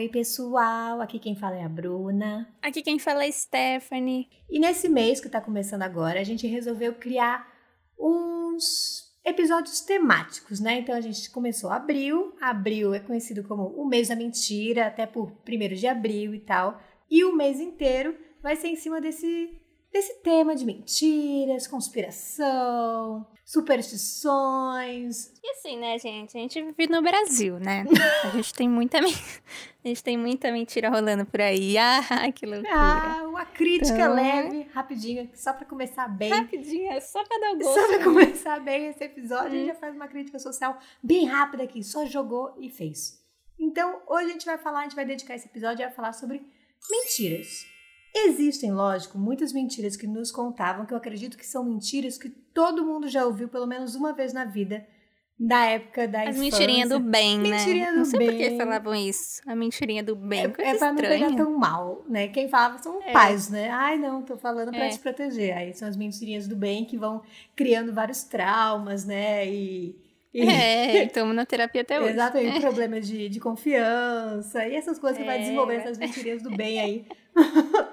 Oi, pessoal! Aqui quem fala é a Bruna. Aqui quem fala é a Stephanie. E nesse mês que tá começando agora, a gente resolveu criar uns episódios temáticos, né? Então a gente começou abril. Abril é conhecido como o mês da mentira, até por 1 de abril e tal. E o mês inteiro vai ser em cima desse, desse tema de mentiras, conspiração, superstições. E assim, né, gente? A gente vive no Brasil, né? A gente tem muita, a gente tem muita mentira rolando por aí. Ah, que loucura. Ah, uma crítica então... leve, rapidinho, só pra começar bem. Rapidinho, é só pra dar gosto. Só pra começar bem esse episódio, hum. a gente já faz uma crítica social bem rápida aqui. Só jogou e fez. Então, hoje a gente vai falar, a gente vai dedicar esse episódio a falar sobre mentiras. Existem, lógico, muitas mentiras que nos contavam, que eu acredito que são mentiras que todo mundo já ouviu pelo menos uma vez na vida, da época da As infância. mentirinha do bem, né? Mentirinha do Não sei bem. por que falavam isso. A mentirinha do bem. É, é pra não pegar tão mal, né? Quem falava são É. pais, né? Ai, não, tô falando pra É. te proteger. Aí são as mentirinhas do bem que vão criando vários traumas, né? E. e- É, estamos na terapia até hoje. Exatamente, problemas de, de confiança e essas coisas que vai É, desenvolvendo vai- essas mentirinhas do bem aí.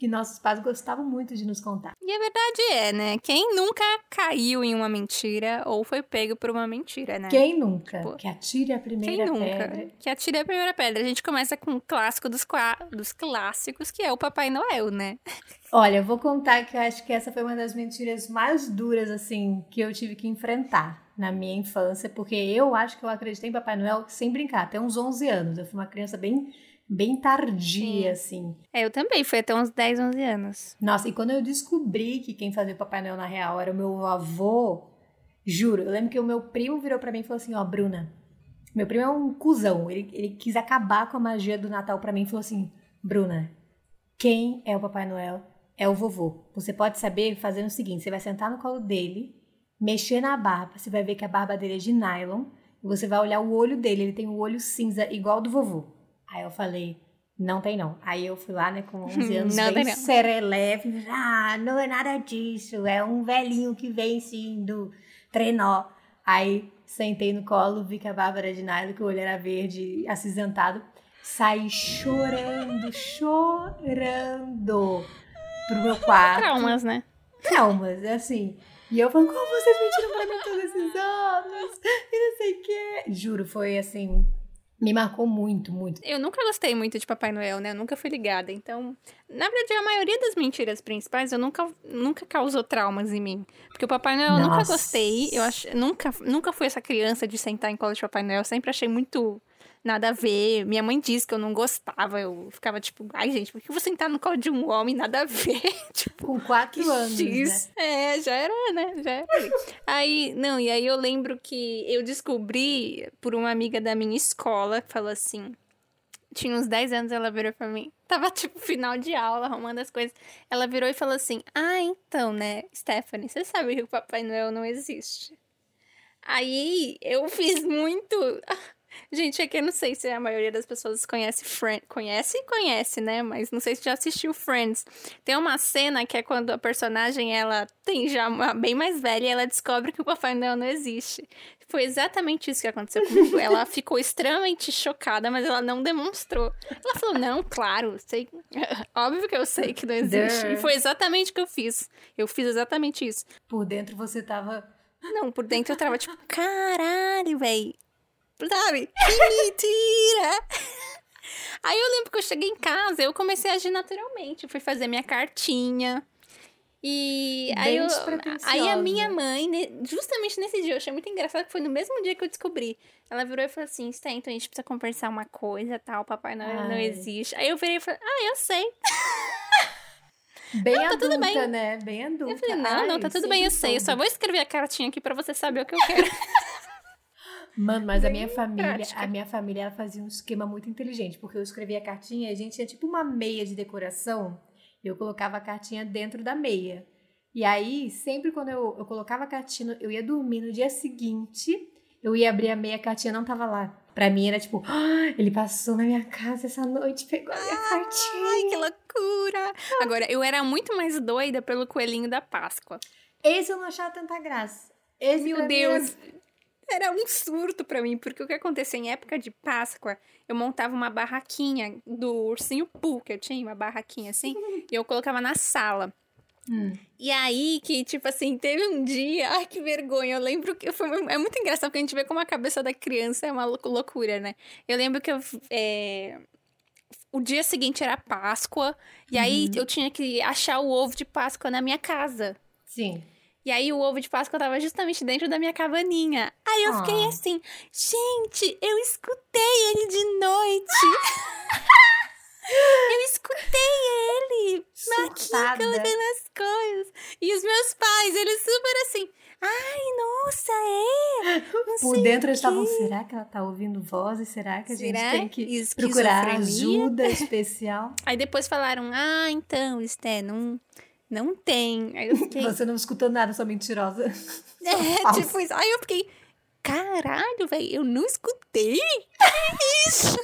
que nossos pais gostavam muito de nos contar. E a verdade é, né? Quem nunca caiu em uma mentira ou foi pego por uma mentira, né? Quem nunca? Tipo, que atire a Quem primeira nunca? pedra. Que atire a primeira pedra. A gente começa com o clássico dos, dos clássicos, que é o Papai Noel, né? Olha, eu vou contar que eu acho que essa foi uma das mentiras mais duras, assim, que eu tive que enfrentar na minha infância, porque eu acho que eu acreditei em Papai Noel sem brincar, até uns 11 anos. Eu fui uma criança bem, bem tardia, assim. É, eu também, foi até uns 10, 11 anos. Nossa, e quando eu descobri que quem fazia o Papai Noel na real era o meu avô, juro, eu lembro que o meu primo virou pra mim e falou assim, ó, Bruna, meu primo é um cuzão, ele, ele quis acabar com a magia do Natal pra mim e falou assim, Bruna, quem é o Papai Noel? É o vovô. Você pode saber fazendo o seguinte, você vai sentar no colo dele, mexer na barba, você vai ver que a barba dele é de nylon, e você vai olhar o olho dele, ele tem o olho cinza igual ao do vovô. Aí eu falei, não tem não. Aí eu fui lá, né, com 11 anos, Não bem ah, não é nada disso, é um velhinho que vem sim do trenó. Aí sentei no colo, vi que a Bárbara de nylon, que o olho era verde, acinzentado, saí chorando, chorando pro meu quarto. Traumas, né? Traumas, é assim. E eu falando, como vocês mentiram pra mim todos esses anos? E não sei o quê. Juro, foi assim, me marcou muito, muito. Eu nunca gostei muito de Papai Noel, né? Eu nunca fui ligada. Então, na verdade, a maioria das mentiras principais eu nunca, nunca causou traumas em mim. Porque o Papai Noel eu nunca Nossa. gostei. Eu ach... nunca, nunca fui essa criança de sentar em colo de Papai Noel. Eu sempre achei muito nada a ver. Minha mãe disse que eu não gostava. Eu ficava tipo, ai, gente, por que vou sentar no colo de um homem? Nada a ver. tipo, Com quatro anos, né? É, já era, né? Já era. aí, não, e aí eu lembro que eu descobri por uma amiga da minha escola que falou assim. Tinha uns 10 anos, ela virou pra mim. Tava, tipo, final de aula, arrumando as coisas. Ela virou e falou assim: Ah, então, né, Stephanie, você sabe que o Papai Noel não existe. Aí eu fiz muito. Gente, é que eu não sei se a maioria das pessoas conhece Friends. Conhece e conhece, né? Mas não sei se já assistiu Friends. Tem uma cena que é quando a personagem ela tem já uma bem mais velha e ela descobre que o Papai Noel não existe. Foi exatamente isso que aconteceu comigo. Ela ficou extremamente chocada, mas ela não demonstrou. Ela falou: Não, claro, sei. Óbvio que eu sei que não existe. E foi exatamente o que eu fiz. Eu fiz exatamente isso. Por dentro você tava. Não, por dentro eu tava tipo, caralho, véi. Sabe? Que mentira! Aí eu lembro que eu cheguei em casa, eu comecei a agir naturalmente. Fui fazer minha cartinha. E aí, eu, aí a minha mãe, justamente nesse dia, eu achei muito engraçado que foi no mesmo dia que eu descobri. Ela virou e falou assim: Sté, então a gente precisa conversar uma coisa, tal, Papai Noel não Ai. existe. Aí eu virei e falei: Ah, eu sei. Bem Não, tá tudo adulta, bem. né? Bem adulta. Eu falei: Não, Ai, não, tá tudo bem, eu sei. Eu só vou escrever a cartinha aqui pra você saber o que eu quero. Mano, mas a minha família, prática. a minha família ela fazia um esquema muito inteligente, porque eu escrevia a cartinha e a gente tinha tipo uma meia de decoração, e eu colocava a cartinha dentro da meia. E aí, sempre quando eu, eu colocava a cartinha, eu ia dormir no dia seguinte, eu ia abrir a meia, a cartinha não tava lá. Pra mim era tipo, "Ah, ele passou na minha casa essa noite, pegou a minha cartinha. Ai, que loucura! Agora, eu era muito mais doida pelo coelhinho da Páscoa. Esse eu não achava tanta graça. Esse Meu pra mim era- um surto pra mim, porque o que acontecia em época de Páscoa, eu montava uma barraquinha do ursinho Pooh, que eu tinha, uma barraquinha assim, e eu colocava na sala. Hum. E aí que, tipo assim, teve um dia, ai que vergonha, eu lembro que foi, é muito engraçado porque a gente vê como a cabeça da criança é uma lou- loucura, né? Eu lembro que eu, é, o dia seguinte era Páscoa, e aí Uhum. eu tinha que achar o ovo de Páscoa na minha casa. Sim. E aí o ovo de Páscoa tava justamente dentro da minha cabaninha. Aí eu fiquei Ah. assim, gente, eu escutei ele de noite. eu escutei ele aqui Surtada. colocando as coisas. E os meus pais, eles super assim, ai, nossa, é? Não Por dentro eles estavam, quê." será que ela tá ouvindo vozes? Será que a Será? gente tem que procurar ajuda especial? Aí depois falaram, ah, então, Esté, não, não tem. Aí eu fiquei, Você não escutou nada, sua mentirosa. É, tipo isso. Aí eu fiquei, caralho, velho, eu não escutei? Que isso?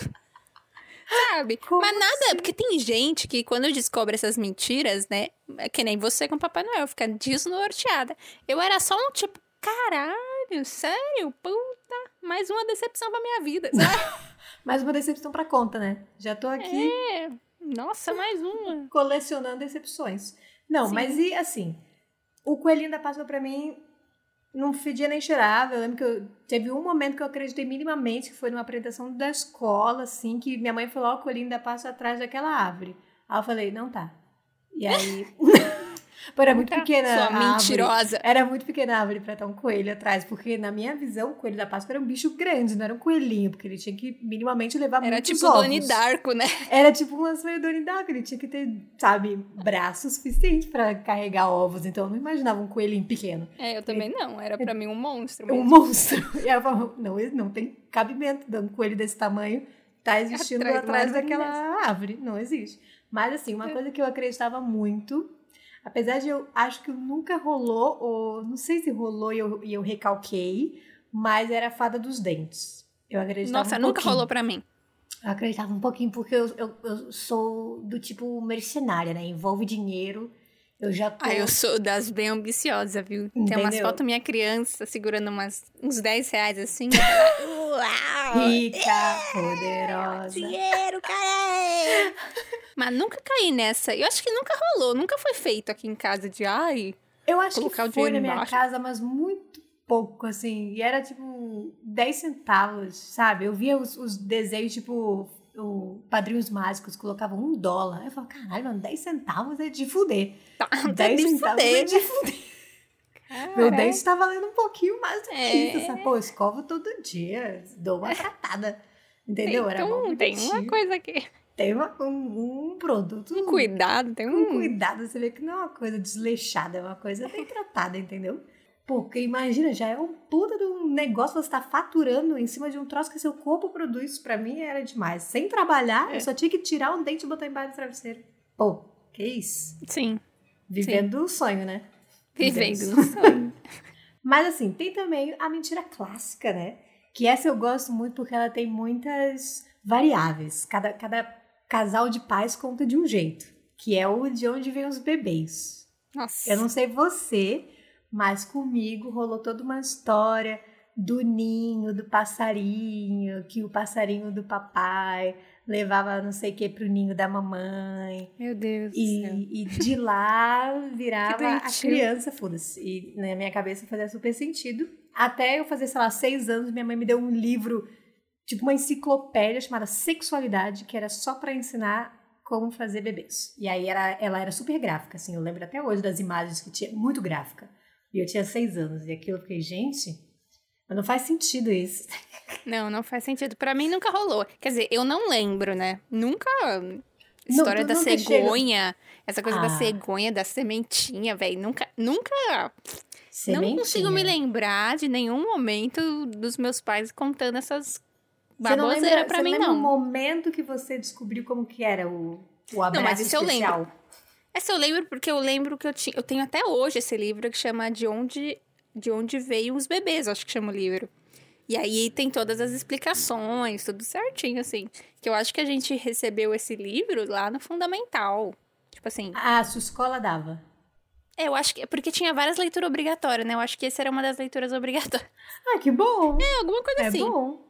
Sabe? Como Mas nada, assim? porque tem gente que quando descobre essas mentiras, né? É que nem você com Papai Noel, fica desnorteada. Eu era só um tipo, caralho, sério? Puta, mais uma decepção pra minha vida, sabe? Mais uma decepção pra conta, né? Já tô aqui É, nossa, mais uma. colecionando decepções. Não, Sim. mas e assim, o coelhinho da Páscoa pra mim não fedia nem cheirava. Eu lembro que eu, teve um momento que eu acreditei minimamente, que foi numa apresentação da escola, assim, que minha mãe falou, ó, o coelhinho da Páscoa atrás daquela árvore. Aí eu falei, não tá. E aí... Era muito Tá, pequena Sua a árvore. mentirosa. Era muito pequena a árvore pra estar um coelho atrás, porque na minha visão, o coelho da Páscoa era um bicho grande, não era um coelhinho, porque ele tinha que minimamente levar Era muitos tipo ovos. Doni Darko, né? Era tipo um lançador Donnie Darko, ele tinha que ter, sabe, braço suficiente pra carregar ovos, então eu não imaginava um coelhinho pequeno. É, eu também não. Era pra mim um monstro Um mesmo. monstro. E ela falava, não, não tem cabimento, um coelho desse tamanho tá existindo Atrás atrás, árvore daquela árvore, não existe. Mas assim, uma É. coisa que eu acreditava muito, apesar de eu acho que nunca rolou, ou não sei se rolou e eu, e eu recalquei, mas era a fada dos dentes. Eu acreditava Nossa, um nunca pouquinho. rolou pra mim. Eu acreditava um pouquinho, porque eu, eu, eu sou do tipo mercenária, né? Envolve dinheiro. Eu já tô. Ah, eu sou das bem ambiciosas, viu? Tem umas Entendeu? fotos minha criança segurando umas, uns 10 reais assim. Uau! rica, poderosa. Dinheiro, cara! Mas nunca caí nessa. Eu acho que nunca rolou, nunca foi feito aqui em casa de ai. Eu acho Colocar o que foi dinheiro na minha embaixo. casa, mas muito pouco, assim. E era tipo 10 centavos, sabe? Eu via os, os desenhos, tipo, o Padrinhos Mágicos colocavam um dólar. Eu falava, caralho, mano, 10 centavos é de fuder. Tá, 10 de centavos é fuder. de fuder. Meu dente tá valendo um pouquinho mais do que É. isso, sabe? Pô, escovo todo dia, dou uma tratada. Entendeu? Era mó Então, tem uma coisa aqui. Tem uma- um, um produto Um cuidado, tem com um. cuidado, você vê que não é uma coisa desleixada, é uma coisa bem tratada, entendeu? Porque imagina, já é um puta de um negócio você tá faturando em cima de um troço que seu corpo produz. Pra mim era demais. Sem trabalhar, É. eu só tinha que tirar um dente e botar embaixo do travesseiro. Pô, que isso? Sim, Vivendo o sonho, né? Vivendo no sonho. Mas assim, tem também a mentira clássica, né? Que essa eu gosto muito porque ela tem muitas variáveis. Cada, cada casal de pais conta de um jeito. Que é o de onde vem os bebês. Nossa. Eu não sei você, mas comigo rolou toda uma história do ninho, do passarinho, que o passarinho do papai levava não sei o que pro ninho da mamãe. Meu Deus do céu. E, e de lá virava a criança, foda-se. E na minha cabeça fazia super sentido. Até eu fazer, sei lá, seis anos, minha mãe me deu um livro, tipo uma enciclopédia chamada Sexualidade, que era só pra ensinar como fazer bebês. E aí era, ela era super gráfica, assim. Eu lembro até hoje das imagens que tinha, muito gráfica. E eu tinha seis anos. E aquilo eu fiquei, gente, mas não faz sentido isso. Não, não faz sentido. Pra mim nunca rolou. Quer dizer, eu não lembro, né? Nunca. Não, História tu da cegonha. Essa coisa da Ah. cegonha, da sementinha, velho. Nunca, nunca. Não Sementinha. consigo me lembrar de nenhum momento dos meus pais contando essas não pra você mim, lembra não. o momento que você descobriu como que era o, o abraço mas isso eu especial? Essa eu lembro porque eu lembro que eu tinha. Eu tenho até hoje esse livro que chama De Onde, de onde Veio os Bebês, acho que chama o livro. E aí tem todas as explicações, tudo certinho, assim. Que eu acho que a gente recebeu esse livro lá no Fundamental. Tipo assim, Ah, sua escola dava. é, eu acho que. Porque tinha várias leituras obrigatórias, né? Eu acho que esse era uma das leituras obrigatórias. Ah, que bom. É, alguma coisa É assim. bom.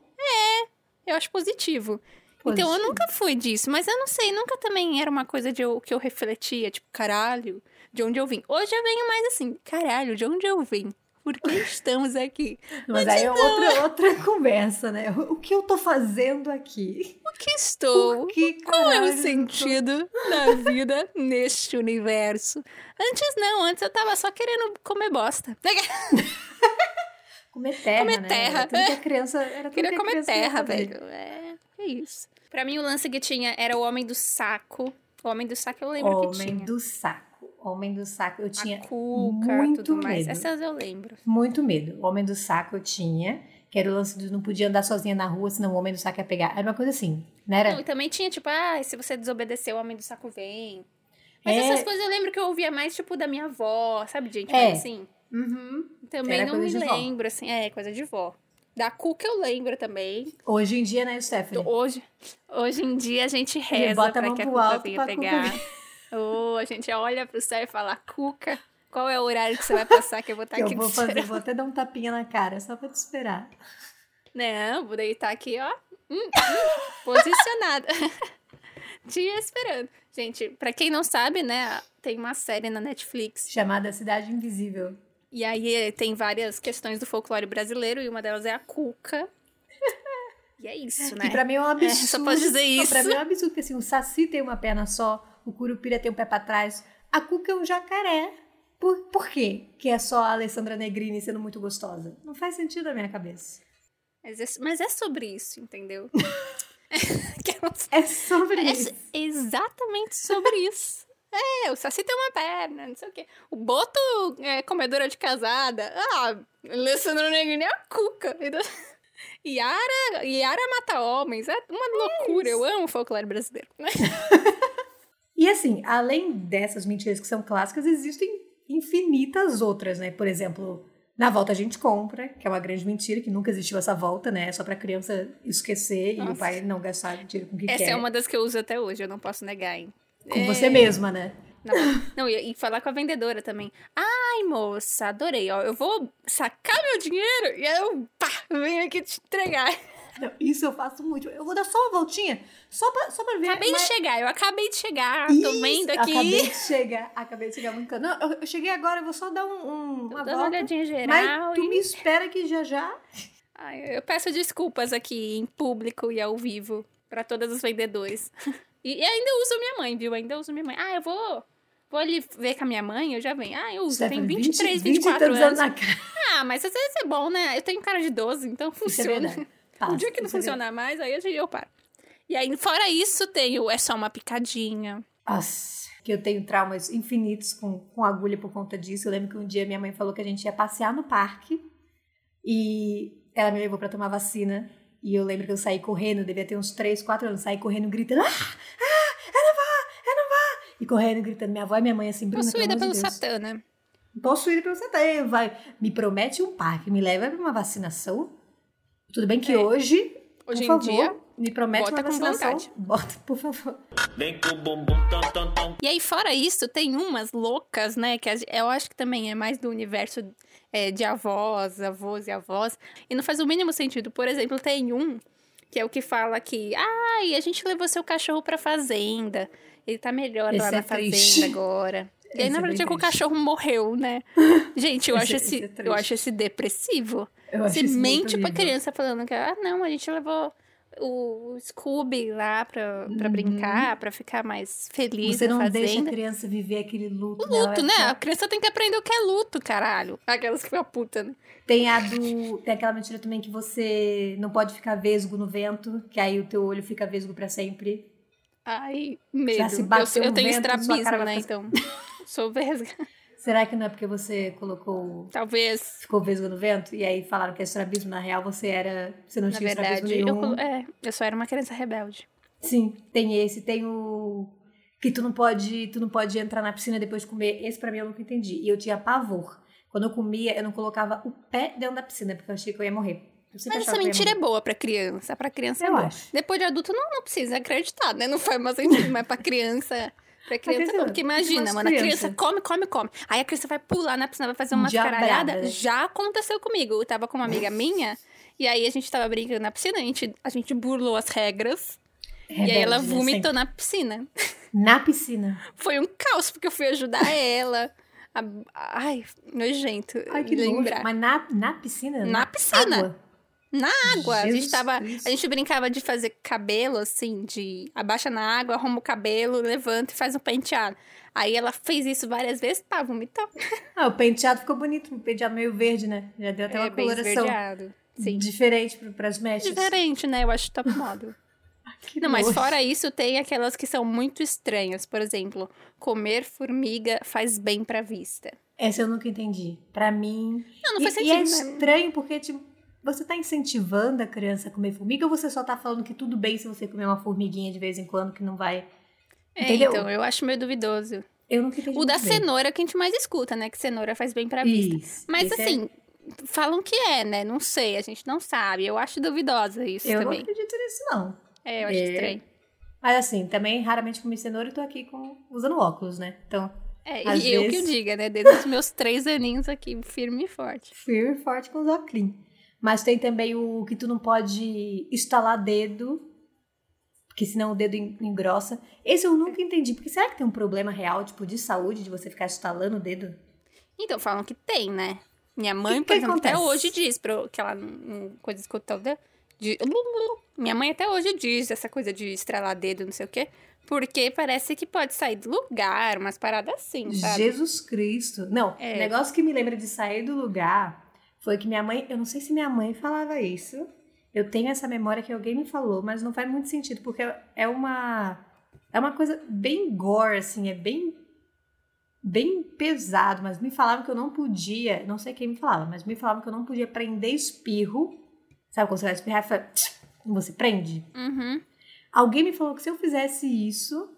Eu acho positivo. Então eu Positivo. nunca fui disso, mas eu não sei, nunca também era uma coisa de eu, que eu refletia, tipo, caralho, de onde eu vim. Hoje eu venho mais assim, caralho, de onde eu vim? Por que estamos aqui? Mas aí é outra, outra conversa, né? O que eu tô fazendo aqui? Por que estou? Por que, Qual é o sentido da vida neste universo? Antes não, antes eu tava só querendo comer bosta. Comer terra, Comer né? terra. Era tudo que a criança... Era Queria que a comer terra, velho. É, é isso. Pra mim, o lance que tinha era o Homem do Saco. O Homem do Saco eu lembro que Homem tinha. do saco. Homem do saco. Eu tinha cuca, muito medo. Essas eu lembro. muito medo. Homem do saco eu tinha. Que era o lance de não podia andar sozinha na rua, senão o Homem do saco ia pegar. Era uma coisa assim, não era? Não, e também tinha, tipo, ah, se você desobedecer, o homem do saco vem. Mas É. essas coisas eu lembro que eu ouvia mais, tipo, da minha avó, sabe, gente? É. Mas assim, Uhum. também Era não me de vó. lembro, assim. É, coisa de vó. Da Cuca eu lembro também. Hoje em dia, né, Stephanie? Hoje, hoje em dia a gente reza pra que a Cuca venha pra Cuca Ou a gente olha pro céu e fala, Cuca, qual é o horário que você vai passar que eu vou estar Que aqui eu vou fazer, vou até dar um tapinha na cara, só pra te esperar. Não, vou deitar aqui, ó. hum, hum, posicionada. Te esperando. Gente, pra quem não sabe, né, tem uma série na Netflix. Chamada Cidade Invisível. E aí eh, tem várias questões do folclore brasileiro e uma delas é a cuca. E é isso, né? Que pra mim é um absurdo. só posso dizer Não, Pra isso. mim é um absurdo, porque assim, o Saci tem uma perna só, o Curupira tem um pé pra trás, a Cuca é um jacaré. Por, por quê? Que é só a Alessandra Negrini sendo muito gostosa. Não faz sentido na minha cabeça. Mas é, mas é sobre isso, entendeu? É É sobre É isso. exatamente sobre isso. É, o Saci tem uma perna, não sei o quê. O Boto é comedora de casada. Ah, Alessandro Negrini é a cuca. Então, Yara, Yara mata homens. É uma loucura. Eu amo folclore brasileiro. E assim, além dessas mentiras que são clássicas, existem infinitas outras, né? Por exemplo, na volta a gente compra, que é uma grande mentira, que nunca existiu essa volta, né? É só pra criança esquecer e o Nossa. pai não gastar dinheiro com o que Essa quer. é uma das que eu uso até hoje, eu não posso negar, hein? Com É. você mesma, né? Não, não, e, e falar com a vendedora também. Ai, moça, adorei, ó. Eu vou sacar meu dinheiro e aí eu pá, venho aqui te entregar. Não, isso eu faço muito. Eu vou dar só uma voltinha, só pra, só pra ver. Acabei mas- de chegar, eu acabei de chegar, tô Isso, vendo aqui. Acabei de chegar, acabei de chegar muito canto. Não, eu, eu cheguei agora, eu vou só dar um, um- Tô uma dando uma volta. olhadinha geral. Mas tu e- me espera que já já. Ai, eu peço desculpas aqui em público e ao vivo pra todos os vendedores. E, e ainda uso minha mãe, viu? Ainda uso minha mãe. Ah, eu vou. Vou ali ver com a minha mãe, eu já venho. Ah, eu uso, Stephanie, 23, 20 e 24 tantos anos. na cara. Ah, mas às vezes é bom, né? Eu tenho cara de 12, então Isso é Passa, dia que não funcionar mais, aí eu paro. E aí, fora isso, tem o É Só Uma Picadinha. Nossa, que eu tenho traumas infinitos com, com agulha por conta disso. Eu lembro que um dia minha mãe falou que a gente ia passear no parque e ela me levou pra tomar vacina. E eu lembro que eu saí correndo, devia ter uns 3, 4 anos, saí correndo gritando: Ah, ah, eu não vou, eu não vou. E correndo, gritando, minha avó e minha mãe assim, Bruna, Possuída pelo de. Satã, né? Possuída pelo Satã. Vai, me promete um parque, me leva pra uma vacinação. Tudo bem que É. hoje, Hoje por em favor, dia, me promete bota uma com vacinação. vontade. Bota, por favor. Vem com o bumbum tom tom tom. E aí, fora isso, tem umas loucas, né? Que eu acho que também é mais do universo é, de avós, avós e avós. E não faz o mínimo sentido. Por exemplo, tem um que é o que fala que, ai, a gente levou seu cachorro pra fazenda. Ele tá melhor Esse lá é na fazenda triste. agora. E aí, na é verdade, é que o cachorro morreu, né? Gente, eu Esse- acho esse esse, é eu acho esse depressivo. Eu Você mente pra criança falando que, ah, não, a gente levou o Scooby lá pra, pra brincar, pra ficar mais feliz Uhum. Você não deixa a fazenda. criança viver aquele luto. O luto, né? A criança tem que aprender o que é luto, caralho. Aquelas que ficam puta, né? Tem a do. Tem aquela mentira também que você não pode ficar vesgo no vento, que aí o teu olho fica vesgo pra sempre. Ai, medo. se bater eu, eu tenho vento, estrabismo, né? Então, sou vesga. Será que não é porque você colocou. Talvez, ficou vesgo no vento? E aí falaram que é estrabismo, na real você era. Você não na tinha estrabismo verdade, eu, nenhum. colo- é, eu só era uma criança rebelde. Sim, tem esse, tem o. Que tu não pode. Tu não pode entrar na piscina depois de comer. Esse pra mim eu nunca entendi. E eu tinha pavor. Quando eu comia, eu não colocava o pé dentro da piscina, porque eu achei que eu ia morrer. Eu Mas essa eu mentira é boa pra criança. Pra criança é Eu boa. acho. Depois de adulto, não, não precisa acreditar, né? Não faz mais sentido, mas pra criança. Pra criança criança não, porque imagina, mano, a criança criança. come, come, come. Aí a criança vai pular na piscina, vai fazer uma caralhada. né? Já aconteceu comigo. Eu tava com uma amiga minha, e aí a gente tava brincando na piscina, a gente, a gente burlou as regras, e aí ela Rebelde, né, vomitou na piscina. Na piscina. Foi um caos, porque eu fui ajudar ela. A- Ai, nojento Ai, que lembrar. nojo. Mas na, na piscina? Na piscina. água? Na água. a gente Jesus tava. Cristo. A gente brincava de fazer cabelo, assim, de abaixa na água, arruma o cabelo, levanta e faz um penteado. Aí ela fez isso várias vezes, pá, vomitou. Ah, o penteado ficou bonito. O penteado meio verde, né? Já deu até uma é coloração esverdeado. Sim. diferente para as mechas. Diferente, né? Eu acho top model. Que Não, mas fora isso, tem aquelas que são muito estranhas. Por exemplo, comer formiga faz bem pra vista. Essa eu nunca entendi. Pra mim. Não, não e, faz e é sentido, né? estranho porque, tipo, você tá incentivando a criança a comer formiga ou você só tá falando que tudo bem se você comer uma formiguinha de vez em quando que não vai. É, Entendeu? então, eu acho meio duvidoso. Eu nunca entendi. O da bem. cenoura é o que a gente mais escuta, né? Que cenoura faz bem pra vista. Isso. Mas Esse é- assim, falam que é, né? Não sei, a gente não sabe. Eu acho duvidosa isso eu também. não acredito nisso, não. É, eu acho É. estranho. Mas assim, também raramente comi cenoura e tô aqui com, usando óculos, né? Então, É, e eu que vezes- o diga, né? Desde os meus três aninhos aqui, firme e forte. firme e forte com os óculos. Mas tem também o que tu não pode estalar dedo, porque senão o dedo en- engrossa. Esse eu nunca entendi, porque será que tem um problema real, tipo, de saúde, de você ficar estalando o dedo? Então, falam que tem, né? Minha mãe, por exemplo, até acontece? hoje diz pra, que ela não, coisa escutada. De, minha mãe até hoje diz essa coisa de estralar dedo, não sei o quê. Porque parece que pode sair do lugar, umas paradas assim, sabe? Jesus Cristo. Não, É. o negócio que me lembra de sair do lugar foi que minha mãe, eu não sei se minha mãe falava isso. Eu tenho essa memória que alguém me falou, mas não faz muito sentido, porque é uma é uma coisa bem gore assim, é bem bem pesado, mas me falavam que eu não podia, não sei quem me falava, mas me falavam que eu não podia prender espirro. Sabe quando você vai espirrar e você prende? Uhum. Alguém me falou que se eu fizesse isso,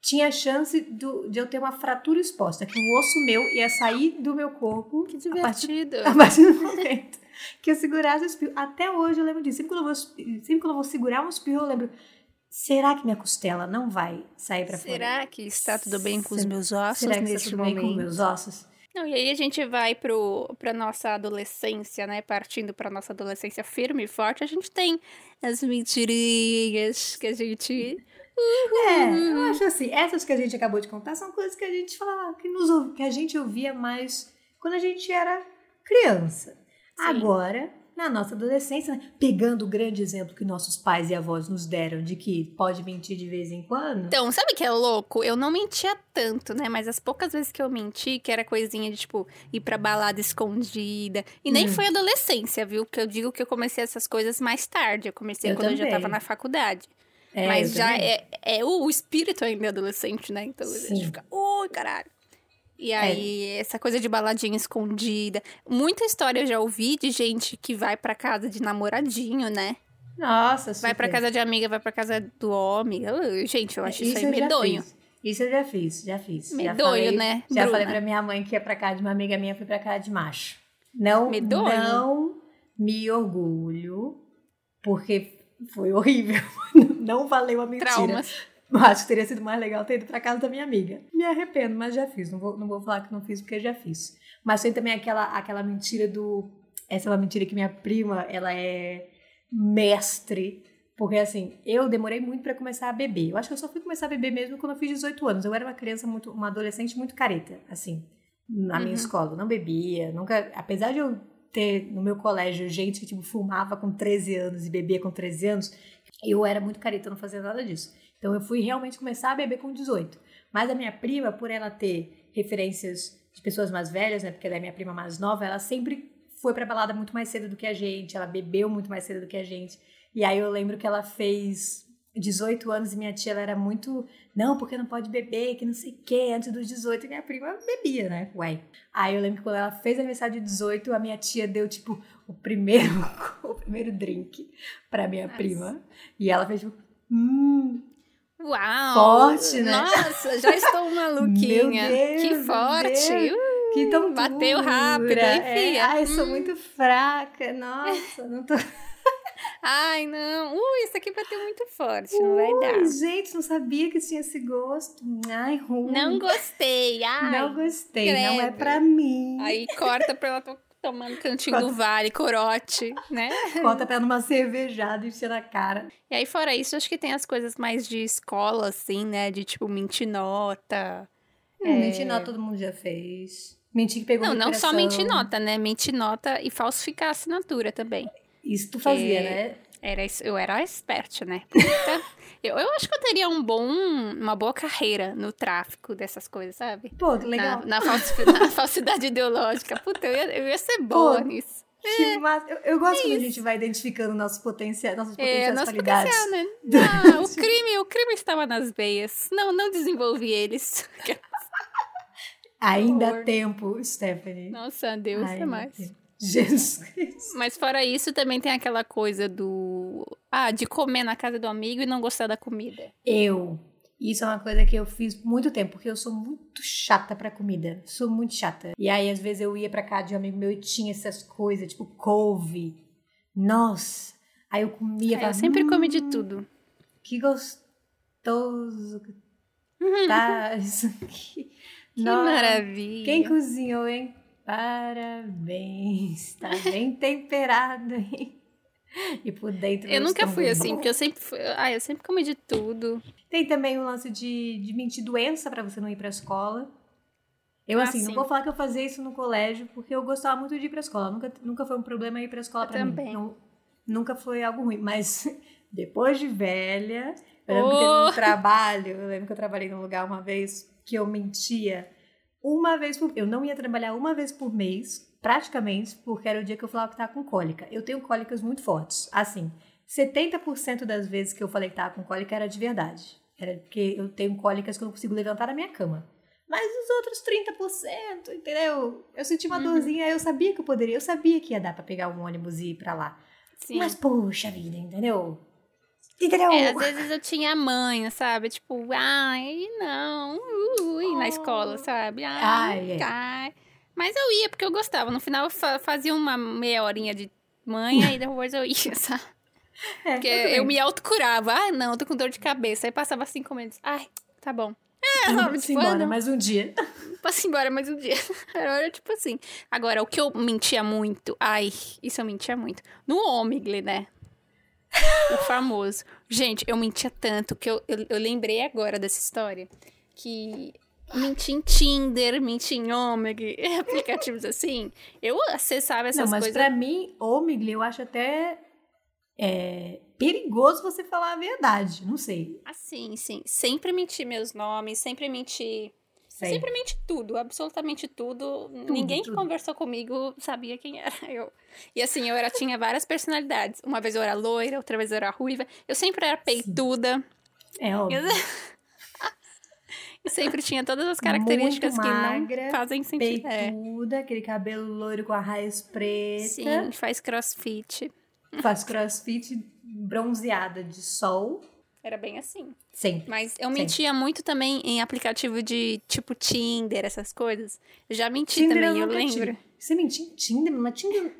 tinha chance do- de eu ter uma fratura exposta, que um osso meu ia sair do meu corpo Que a partir, divertido. a partir do momento que eu segurasse o espirro. Até hoje eu lembro disso. Sempre quando eu vou, sempre quando eu vou segurar um espirro, eu lembro. Será que minha costela não vai sair pra fora? Será que está tudo bem com os meus ossos Será que está neste tudo bem com momento? meus ossos? Não, e aí a gente vai pro, pra nossa adolescência, né? Partindo pra nossa adolescência firme e forte, a gente tem as mentirinhas que a gente. É, eu acho assim, essas que a gente acabou de contar são coisas que a gente fala, que, nos, que a gente ouvia mais quando a gente era criança. Agora, na nossa adolescência, né, pegando o grande exemplo que nossos pais e avós nos deram de que pode mentir de vez em quando. Então, sabe o que é louco? Eu não mentia tanto, né? Mas as poucas vezes que eu menti, que era coisinha de, tipo, ir pra balada escondida. E nem Hum. foi adolescência, viu? Que eu digo que eu comecei essas coisas mais tarde. Eu comecei Eu quando eu já também. tava na faculdade. É, Mas já é, é o, o espírito ainda é adolescente, né? Então a Sim. É. gente fica, ui, caralho. E aí, essa coisa de baladinha escondida. Muita história eu já ouvi de gente que vai pra casa de namoradinho, né? Nossa, Vai pra super. casa de amiga, vai pra casa do homem. Eu- gente, eu acho isso, aí eu já medonho. Isso eu já fiz, já fiz. já Medonho, falei, né, Já Bruna? falei pra minha mãe que ia pra casa de uma amiga minha, fui pra casa de macho. Não, Medonho? não me orgulho, porque foi horrível. Não valeu a mentira. Traumas. Eu Acho que teria sido mais legal ter ido pra casa da minha amiga. Me arrependo, mas já fiz. Não vou, não vou falar que não fiz, porque já fiz. Mas tem também aquela, aquela mentira do... Essa é uma mentira que minha prima, ela é mestre. Porque, assim, eu demorei muito pra começar a beber. Eu acho que eu só fui começar a beber mesmo quando eu fiz 18 anos. Eu era uma criança muito... Uma adolescente muito careta, assim. Na minha Uhum. escola. Eu não bebia. Nunca... Apesar de eu ter no meu colégio gente que, tipo, fumava com 13 anos e bebia com 13 anos, eu era muito careta, eu não fazia nada disso. Então eu fui realmente começar a beber com 18. Mas a minha prima, por ela ter referências de pessoas mais velhas, né? Porque ela é minha prima mais nova, ela sempre foi pra balada muito mais cedo do que a gente, ela bebeu muito mais cedo do que a gente. E aí eu lembro que ela fez 18 anos e minha tia ela era muito. Não, porque não pode beber, que não sei o quê, antes dos 18. E minha prima bebia, né? Uai. Aí eu lembro que quando ela fez aniversário de 18, a minha tia deu, tipo, o primeiro, o primeiro drink pra minha Nossa. prima. E ela fez, tipo, hum, Uau! Forte, né? Nossa, já estou maluquinha. Deus, que forte! Uh, que tão Bateu rápido, hein, É? Ai, eu sou Hum. muito fraca. Nossa, não tô. Ai, não. Ui, isso aqui bateu muito forte, não vai dar. Gente, não sabia que tinha esse gosto. Ai, ruim. Não gostei. Ai. Não gostei, não é credo. pra mim. Aí corta pra ela to- tomando cantinho do vale, corote, né? Bota pra ela numa cervejada e encher na cara. E aí, fora isso, acho que tem as coisas mais de escola, assim, né? De tipo, mentir nota. Hum, Mentir nota todo mundo já fez. Mentir que pegou Não, não só mentir nota, né? Mentir nota e falsificar a assinatura também. Isso tu fazia, É. né? Era, eu era expert, né? Puta. eu, eu acho que eu teria um bom, uma boa carreira no tráfico dessas coisas, sabe? Pô, que legal. Na, na, falsi- na falsidade ideológica. Puta, eu ia, eu ia ser boa Pô, nisso. Que massa. Eu, eu gosto quando a gente vai identificando nossos potenciais, nossas É, potenciais nosso qualidades. potencial, né? Não, o crime, o crime estava nas veias. Não, não desenvolvi eles. Ainda há tempo, Stephanie. Nossa, Deus é há mais. Jesus Cristo. Mas fora isso, também tem aquela coisa do. Ah, de comer na casa do amigo e não gostar da comida. Eu. Isso é uma coisa que eu fiz muito tempo, porque eu sou muito chata pra comida. Sou muito chata. E aí, às vezes, eu ia pra casa de um amigo meu e tinha essas coisas, tipo couve. Nossa. Aí eu comia. É, eu falava, sempre comi de "Hum, tudo. Que gostoso que tá isso aqui. Que Nossa, maravilha. Quem cozinhou, hein? Parabéns. Tá bem temperado, hein? E por dentro. Eu nunca fui muito. assim, porque eu sempre fui. Ah, eu sempre comi de tudo. Tem também o lance de, de mentir doença pra você não ir pra escola. Eu, Ah, assim, sim. não vou falar que eu fazia isso no colégio, porque eu gostava muito de ir pra escola. Nunca, nunca foi um problema ir pra escola Eu pra também. mim. Não- nunca foi algo ruim. Mas depois de velha, eu lembro que Oh! teve um trabalho. Eu lembro que eu trabalhei num lugar uma vez que eu mentia uma vez por Eu não ia trabalhar uma vez por mês, praticamente, porque era o dia que eu falava que tava com cólica. Eu tenho cólicas muito fortes. Assim, 70% das vezes que eu falei que tava com cólica era de verdade. Era porque eu tenho cólicas que eu não consigo levantar da minha cama. Mas os outros 30%, entendeu? Eu senti uma Uhum. dorzinha, eu sabia que eu poderia, eu sabia que ia dar pra pegar um ônibus e ir pra lá. Sim. Mas, poxa vida, entendeu? Entendeu? É, às vezes eu tinha mãe, sabe? Tipo, ai, não, ui, na escola, sabe? Ai, Ai, ai. Mas eu ia porque eu gostava. No final eu fa- fazia uma meia horinha de mãe, aí depois eu ia, sabe? É, Porque eu me autocurava. Ah, não, tô com dor de cabeça. Aí passava cinco minutos. Ai, tá bom. É? Vamos Tipo, ah, embora, não, mais um dia. ir embora mais um dia. Era era tipo assim. Agora, o que eu mentia muito. Ai, isso eu mentia muito. No Omegle, né? O famoso. Gente, eu mentia tanto que eu, eu, eu lembrei agora dessa história. Que menti em Tinder, menti em Omegle, aplicativos assim. Eu acessava essas não, mas coisas. pra mim, Omigli, eu acho até é, perigoso você falar a verdade. Não sei. Assim, sim. Sempre menti meus nomes, sempre menti. Sei. Sempre menti tudo, absolutamente tudo. Ninguém que tudo. conversou comigo sabia quem era eu. E assim, eu era, tinha várias personalidades. Uma vez eu era loira, outra vez eu era ruiva. Eu sempre era peituda. É óbvio. E sempre tinha todas as características Muito que magra, não fazem sentido. É. Peituda, aquele cabelo loiro com a raiz preta. Sim, faz crossfit. Faz crossfit bronzeada de sol. Era bem assim. Sempre. Mas eu Sim. mentia muito também em aplicativo de tipo Tinder, essas coisas. Eu já menti Tinder também, eu, nunca lembro. tive. Você mentiu em Tinder? Mas Tinder...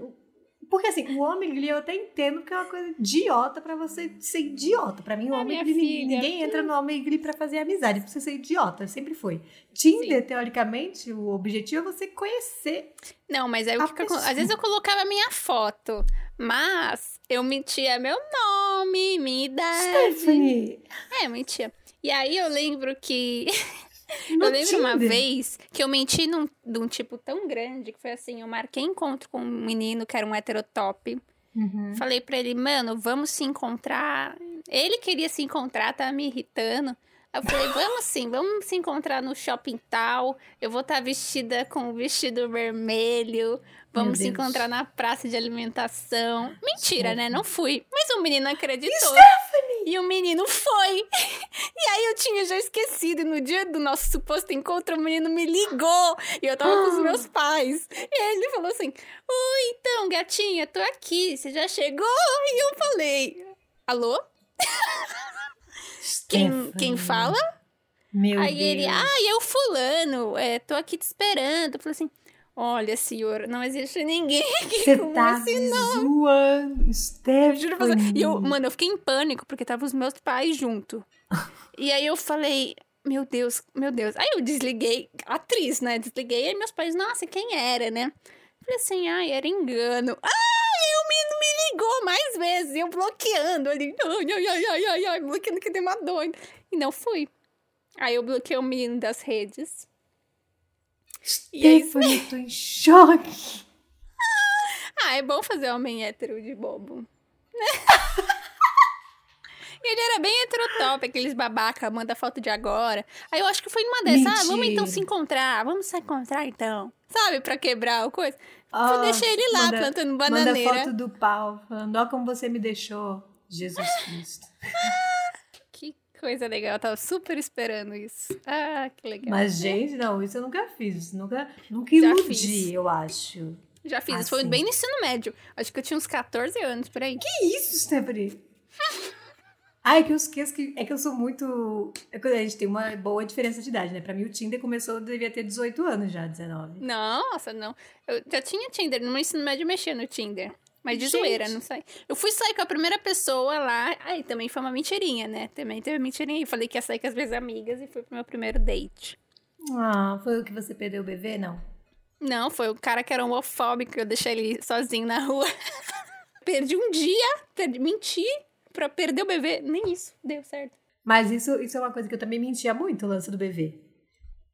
Porque assim, o Omigli eu até entendo que é uma coisa idiota pra você ser idiota. Pra mim, o Omigli, filha. ninguém entra no Omigli pra fazer amizade. Pra você ser idiota, sempre foi. Tinder, teoricamente, o objetivo é você conhecer. Não, mas aí o A que, que eu- às vezes eu colocava minha foto, mas eu mentia meu nome, minha idade. Stephanie, É, eu mentia. E aí eu lembro que no eu lembro uma Tinder. vez que eu menti num, de um tipo tão grande que foi assim, eu marquei encontro com um menino que era um heterotop. Uhum. Falei pra ele, mano, vamos se encontrar. Ele queria se encontrar, tava me irritando. Eu falei, vamos sim, vamos se encontrar no shopping tal. Eu vou estar vestida com o vestido vermelho. Vamos se encontrar na praça de alimentação. Mentira, né? Não fui. Mas o menino acreditou. E o menino foi. E aí eu tinha já esquecido. E no dia do nosso suposto encontro, o menino me ligou. E eu tava com os meus pais. E aí ele falou assim: Oi, então, gatinha, tô aqui. Você já chegou? E eu falei: Alô? Quem, quem fala? Meu Aí Deus. ele, ah, eu fulano, é, tô aqui te esperando. Eu falei assim, olha, senhor, não existe ninguém aqui Você com tá esse me nome. zoando, Stephanie. E eu, mano, eu fiquei em pânico, porque tava os meus pais junto. e aí eu falei, meu Deus, meu Deus. Aí eu desliguei, atriz, né? Desliguei, aí meus pais, nossa, quem era, né? Falei assim, ai, era engano. Ah, e o menino me ligou mais vezes, eu bloqueando ali, ai, ai, ai, ai, ai, ai, bloqueando que tem uma doida. E não fui. Aí eu bloqueei o menino das redes. E é isso. Eu tô em choque. Ah, é bom fazer homem hétero de bobo. Ele era bem heterotop, aqueles babaca, manda foto de agora. Aí eu acho que foi numa dessas, ah, vamos então Mentira. se encontrar, vamos se encontrar então. Sabe, pra quebrar o coisa. Ah, eu deixei ele lá, manda- plantando Manda bananeira. foto do pau, falando, ó como você me deixou, Jesus Cristo. Que coisa legal, eu tava super esperando isso. Ah, que legal. Mas, gente, não, isso eu nunca fiz. Nunca, nunca iludi, eu acho. Já fiz, isso foi assim. bem no ensino médio. Acho que eu tinha uns 14 anos por aí. Que isso, Stephanie? Ai, que eu esqueço que. É que eu sou muito. É a gente tem uma boa diferença de idade, né? Pra mim, o Tinder começou, eu devia ter 18 anos já, 19. Nossa, não. Eu já tinha Tinder, no meu ensino médio eu mexia no Tinder. Mas de Gente. zoeira, não sei. Eu fui sair com a primeira pessoa lá, aí também foi uma mentirinha, né? Também teve mentirinha. aí. Falei que ia sair com as minhas amigas e fui pro meu primeiro date. Ah, foi o que você perdeu o bebê? Não. Não, foi o cara que era homofóbico, eu deixei ele sozinho na rua. Perdi um dia, perdi, menti pra perder o bebê. Nem isso, deu certo. Mas isso, isso é uma coisa que eu também mentia muito, o lance do bebê.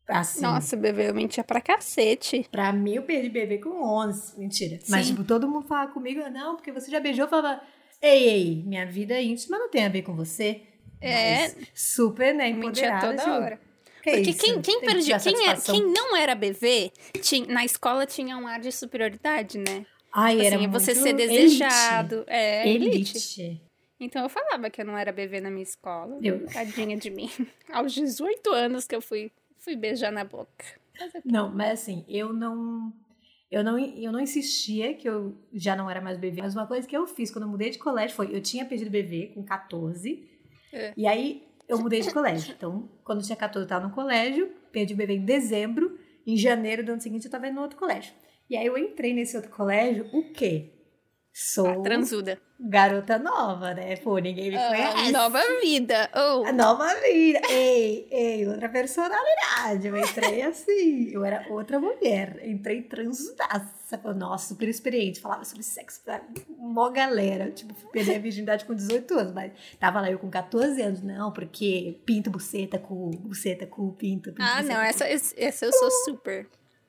Assim, Nossa, bebê, eu mentia pra cacete. Pra mim, eu perdi bebê com 11. Mentira. Mas, Sim. tipo, todo mundo falava comigo, não, porque você já beijou. Eu falava, ei, ei, minha vida íntima não tem a ver com você. É. Mas super, né, Eu mentia empoderada. toda tipo, hora. que Porque isso? quem, quem quem, era, satisfação. quem não era bebê, tinha, na escola tinha um ar de superioridade, né? Ai, era assim, você muito ser desejado. É, elite. Elite. Então eu falava que eu não era bebê na minha escola. Eu- Tadinha de mim. Aos 18 anos que eu fui, fui beijar na boca. Não, mas assim, eu não. Eu não, eu não insistia que eu já não era mais bebê. Mas uma coisa que eu fiz quando eu mudei de colégio foi: eu tinha perdido bebê com 14. É. E aí eu mudei de colégio. Então, quando eu tinha 14, eu tava no colégio, perdi o bebê em dezembro. Em janeiro do ano seguinte, eu tava indo no outro colégio. E aí eu entrei nesse outro colégio, o quê? Sou Ah, transuda. garota nova, né? Pô, ninguém me Ah, conhece. nova vida. Oh, A nova vida. Ei, ei, outra personalidade. Eu entrei assim. Eu era outra mulher. Entrei transudaça. Nossa, super experiente. Falava sobre sexo pra mó galera. Tipo, perder a virgindade com 18 anos. Mas tava lá eu com 14 anos. Não, porque pinto, buceta, cu, buceta, cu, pinto. pinto ah, buceta, não, essa, essa eu sou super.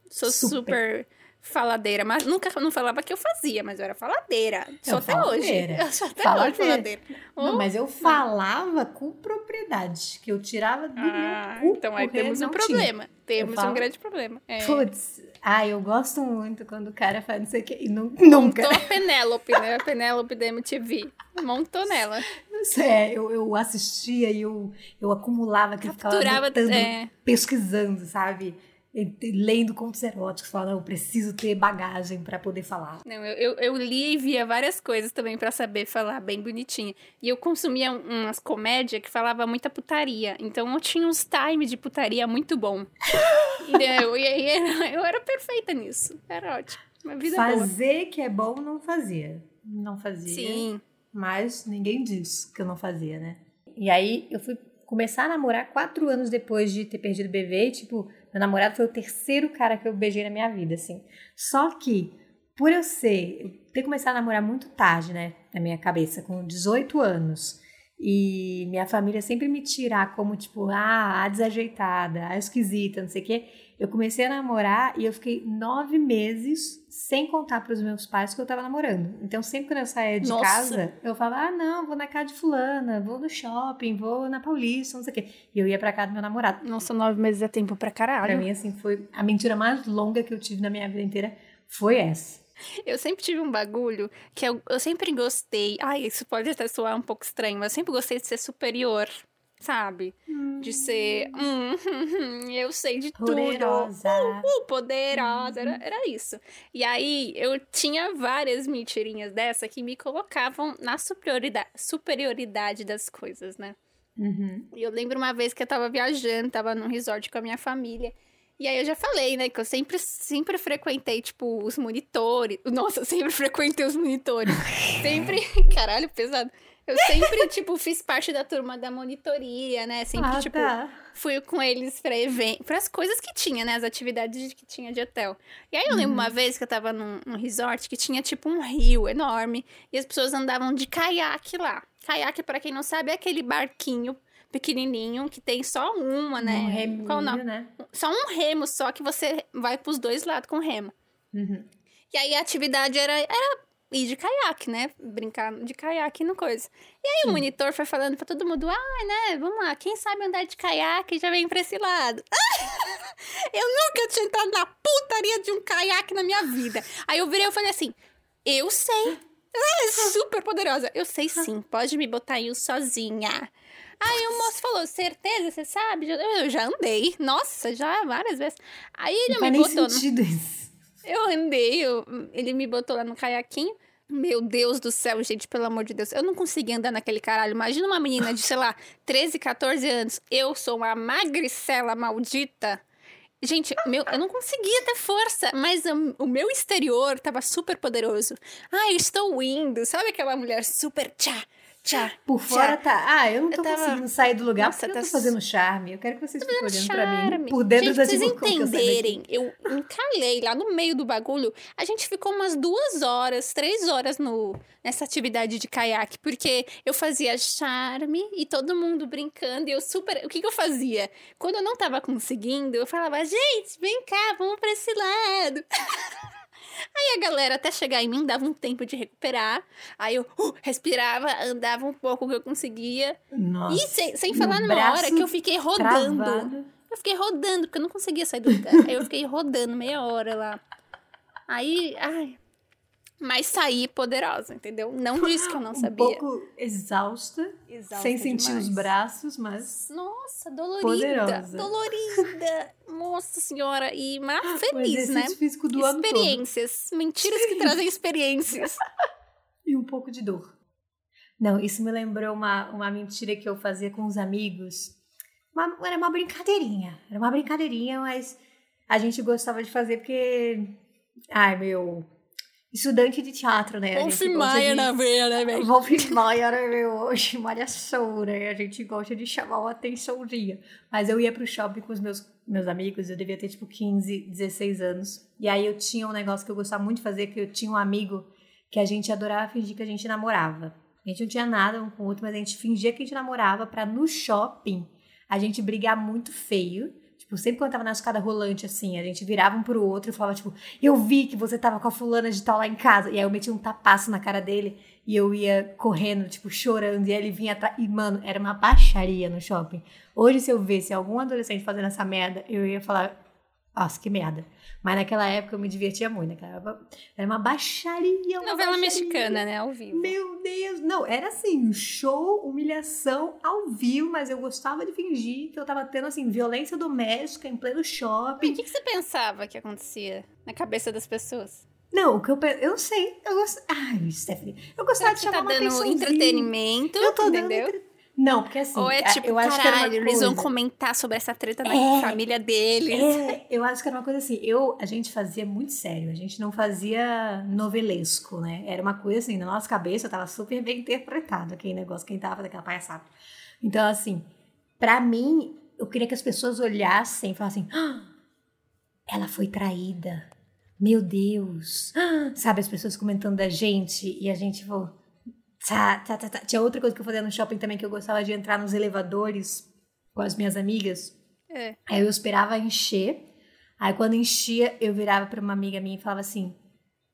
Sou Super. super. Faladeira. Mas nunca não falava que eu fazia, mas eu era faladeira. Sou Eu até faladeira. hoje. Eu sou até Faladeira. hoje faladeira. Não, mas eu falava com propriedade. Que eu tirava do Ah, meu cu. então aí temos um não tinha. problema. Temos falo- um grande problema. É. Putz, ah, eu gosto muito quando o cara faz não sei o que e nu- nunca. Montou a Penélope, né? A Penélope da MTV. Montou nela. Não é, eu, eu assistia e eu, eu acumulava que eu ficava Capturava. anotando, É, pesquisando, sabe? Lendo contos eróticos, falando, eu preciso ter bagagem pra poder falar. não, eu, eu, eu lia e via várias coisas também pra saber falar bem bonitinha. E eu consumia um- umas comédias que falava muita putaria. Então eu tinha uns time de putaria muito bom. E aí era- eu era perfeita nisso. Era ótimo. Uma vida boa. Fazer que é bom, não fazia. Não fazia. Sim. Mas ninguém disse que eu não fazia, né? E aí eu fui começar a namorar quatro anos depois de ter perdido o bebê. Tipo, meu namorado foi o terceiro cara que eu beijei na minha vida, assim. Só que, por eu ser, eu ter começado a namorar muito tarde, né? Na minha cabeça, com 18 anos. E minha família sempre me tirar como, tipo, ah, a desajeitada, a esquisita, não sei o quê. Eu comecei a namorar e eu fiquei nove meses sem contar pros meus pais que eu tava namorando. Então, sempre quando eu saía de Nossa. casa, eu falava, ah, não, vou na casa de fulana, vou no shopping, vou na Paulista, não sei o quê. E eu ia pra casa do meu namorado. Nossa, nove meses é tempo pra Pra caralho. mim, assim, foi a mentira mais longa que eu tive na minha vida inteira foi essa. Eu sempre tive um bagulho que eu, eu sempre gostei. Ai, isso pode até soar um pouco estranho, mas eu sempre gostei de ser superior, sabe? De ser. Hum, eu sei de tudo. Poderosa. Uh, poderosa, era, era isso. E aí eu tinha várias mentirinhas dessa que me colocavam na superioridade, superioridade das coisas, né? Uhum. E eu lembro uma vez que eu tava viajando, tava num resort com a minha família. E aí eu já falei, né, que eu sempre, sempre frequentei, tipo, os monitores. Nossa, eu sempre frequentei os monitores. sempre. Caralho, pesado. Eu sempre, tipo, fiz parte da turma da monitoria, né? Sempre, ah, tipo, tá. fui com eles pra evento, pras coisas que tinha, né? As atividades que tinha de hotel. E aí eu lembro uma vez que eu tava num, num resort que tinha tipo um rio enorme e as pessoas andavam de caiaque lá. Caiaque, pra quem não sabe, é aquele barquinho pequenininho que tem só uma, né? Um reminho, Qual o nome? né? Só um remo, só que você vai pros dois lados com remo. Uhum. E aí a atividade era, era ir de caiaque, né? Brincar de caiaque no coisa. E aí o monitor foi falando pra todo mundo, ah, né, vamos lá, quem sabe andar de caiaque já vem pra esse lado. eu nunca tinha entrado na putaria de um caiaque na minha vida. Aí eu virei e falei assim, eu sei. Ah, super poderosa. Eu sei sim, pode me botar aí sozinha. Aí o moço falou, certeza, você sabe? Eu já andei. Nossa, já várias vezes. Aí ele Não me botou no... sentido isso. Eu andei, eu- ele me botou lá no caiaquinho. Meu Deus do céu, gente, pelo amor de Deus. Eu não conseguia andar naquele caralho. Imagina uma menina de, sei lá, 13, 14 anos. Eu sou uma magricela maldita. Gente, meu, eu não conseguia ter força, mas o, meu exterior tava super poderoso. Ah, estou indo. Sabe aquela mulher super tchá, tchá, Por tchá. fora tá. Ah, eu não tô Eu tava- conseguindo sair do lugar Nossa, porque eu tá tô fazendo charme. Eu quero que vocês fiquem olhando pra mim. charme. Por dentro gente, da vocês que eu entenderem, eu encalhei lá no meio do bagulho. A gente ficou umas duas horas, três horas no, nessa atividade de caiaque, porque eu fazia charme e todo mundo brincando. E eu super. O que, que eu fazia? Quando eu não tava conseguindo, eu falava, gente, vem cá, vamos pra esse lado. Aí a galera, até chegar em mim, dava um tempo de recuperar. Aí eu uh, respirava, andava um pouco que eu conseguia. Nossa. E sem, sem falar numa hora que eu fiquei rodando. travado. Eu fiquei rodando, porque eu não conseguia sair do lugar. Aí eu fiquei rodando meia hora lá. Aí, ai. Mas saí poderosa, entendeu? Não disse que eu não Um sabia. pouco exausta, Exausta sem sentir os demais. braços, mas. Nossa, dolorida. Poderosa. Dolorida. Nossa senhora. E mas O feliz, né? físico do. Experiências. Mentiras que trazem experiências. E um pouco de dor. Não, isso me lembrou uma, uma mentira que eu fazia com os amigos. Uma- era uma brincadeirinha. Era uma brincadeirinha, mas a gente gostava de fazer porque. Ai, meu. Estudante de teatro, né? A Wolf Maia na veia, né, velho? Wolf Maia, né, meu? Hoje, malhação, né? A gente gosta de chamar uma atençãozinha. Mas eu ia pro shopping com os meus, meus amigos, eu devia ter tipo 15, 16 anos. E aí eu tinha um negócio que eu gostava muito de fazer, que eu tinha um amigo que a gente adorava fingir que a gente namorava. A gente não tinha nada um com o outro, mas a gente fingia que a gente namorava pra no shopping a gente brigar muito feio. Tipo, sempre quando tava na escada rolante, assim, a gente virava um pro outro e falava, tipo, eu vi que você tava com a fulana de tal lá em casa. E aí eu metia um tapaço na cara dele e eu ia correndo, tipo, chorando. E ele vinha atrás. E, mano, era uma baixaria no shopping. Hoje, se eu visse algum adolescente fazendo essa merda, eu ia falar, nossa, que merda. Mas naquela época eu me divertia muito. Naquela época, era uma baixaria. Uma Novela baixaria. mexicana, né? Ao vivo. Meu Deus, não, era assim, um show, humilhação ao vivo, mas eu gostava de fingir que eu tava tendo, assim, violência doméstica em pleno E o shopping. que, que você pensava que acontecia na cabeça das pessoas? Não, o que eu eu não sei, eu gosto, ai, Stephanie, eu gostava de Você chamar tá uma dando entretenimento, Eu tô dando entendeu? Não, porque assim, Ou é a- tipo, eu acho que era uma caralho, eles vão coisa- comentar sobre essa treta na É. família deles. É, eu acho que era uma coisa assim, eu, a gente fazia muito sério, a gente não fazia novelesco, né? Era uma coisa assim, na nossa cabeça tava super bem interpretado aquele negócio, quem tava daquela palhaçada. Então, assim, pra mim, eu queria que as pessoas olhassem e falassem, "Ah, ela foi traída. Meu Deus. Ah", Sabe, as pessoas comentando da gente e a gente, tipo, tá, tá, tá, tá. Tinha outra coisa que eu fazia no shopping também que eu gostava de entrar nos elevadores com as minhas amigas. É. Aí eu esperava encher. Aí quando enchia, eu virava pra uma amiga minha e falava assim: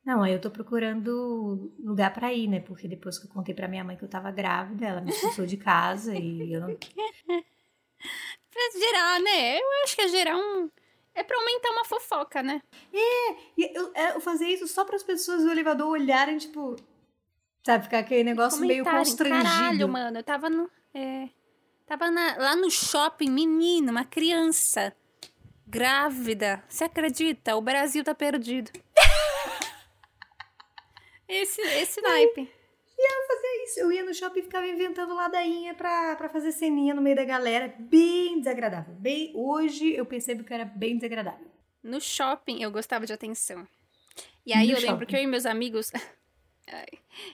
Não, aí eu tô procurando lugar pra ir, né? Porque depois que eu contei pra minha mãe que eu tava grávida, ela me expulsou de casa e eu não. Pra gerar, né? Eu acho que é gerar um É pra aumentar uma fofoca, né? E eu, é, eu fazia isso só para as pessoas do elevador olharem, tipo. Sabe, ficar aquele negócio meio constrangido. Caralho, mano, eu tava no. É, tava na- lá no shopping, menino, uma criança. Grávida. Você acredita? O Brasil tá perdido. esse, esse naipe. É isso, eu ia no shopping e ficava inventando ladainha pra, pra fazer ceninha no meio da galera. Bem desagradável. Bem, hoje eu percebo que era bem desagradável. No shopping, eu gostava de atenção. E aí No eu lembro shopping. que eu e meus amigos. Ai.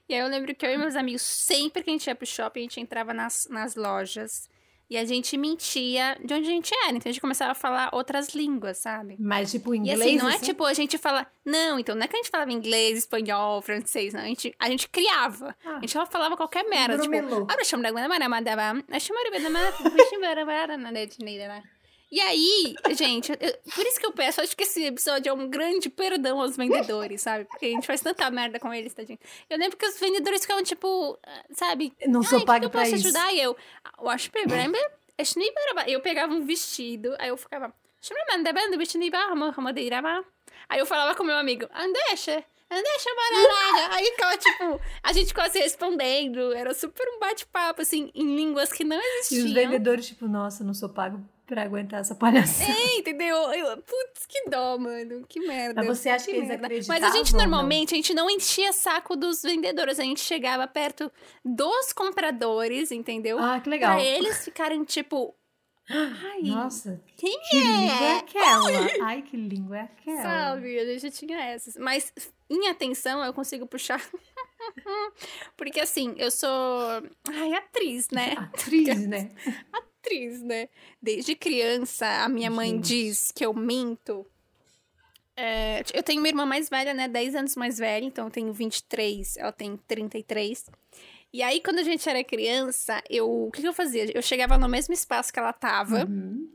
E aí eu lembro que eu e meus amigos, sempre que a gente ia pro shopping, a gente entrava nas, nas lojas e a gente mentia de onde a gente era. Então a gente começava a falar outras línguas, sabe? Mas, tipo, E inglês. assim, não é assim? tipo a gente fala. Não, então não é que a gente falava inglês, espanhol, francês, não. A gente, a gente criava. Ah. A gente só falava qualquer merda. Tipo. "Ah, eu chamo da Guanabara, madaba, eu chamo da Netneira." E aí, gente, eu- por isso que eu peço, acho que esse episódio é um grande perdão aos vendedores, sabe? Porque a gente faz tanta merda com eles, tadinho. Eu lembro que os vendedores ficavam tipo, ah, sabe? Não sou pago que pra eu posso isso. ajudar? E eu, que é eu pegava um vestido, aí eu ficava. Aí eu falava com meu amigo, Andesha, Andesha Mararaga. Aí ficava tipo, a gente quase respondendo. Era super um bate-papo, assim, em línguas que não E os existiam. vendedores, tipo, nossa, não sou pago pra aguentar essa palhaçada. É, entendeu? Eu, putz, que dó, mano. Que merda. Mas você acha que eles merda. acreditavam Mas a gente não? normalmente, a gente não enchia saco dos vendedores. A gente chegava perto dos compradores, entendeu? Ah, que legal. Pra eles ficarem tipo. Ai, Nossa, quem que é? língua é aquela? Ai, que língua é aquela? Sabe, a gente tinha essas. Mas em atenção eu consigo puxar. Porque assim, eu sou. Ai, atriz, né? Atriz, né? Atriz, né? Desde criança, a minha mãe Gente. diz que eu minto. É, eu tenho uma irmã mais velha, né? 10 anos mais velha, então eu tenho 23, ela tem 33. E aí, quando a gente era criança, eu. O que, que eu fazia? Eu chegava no mesmo espaço que ela tava. Uhum.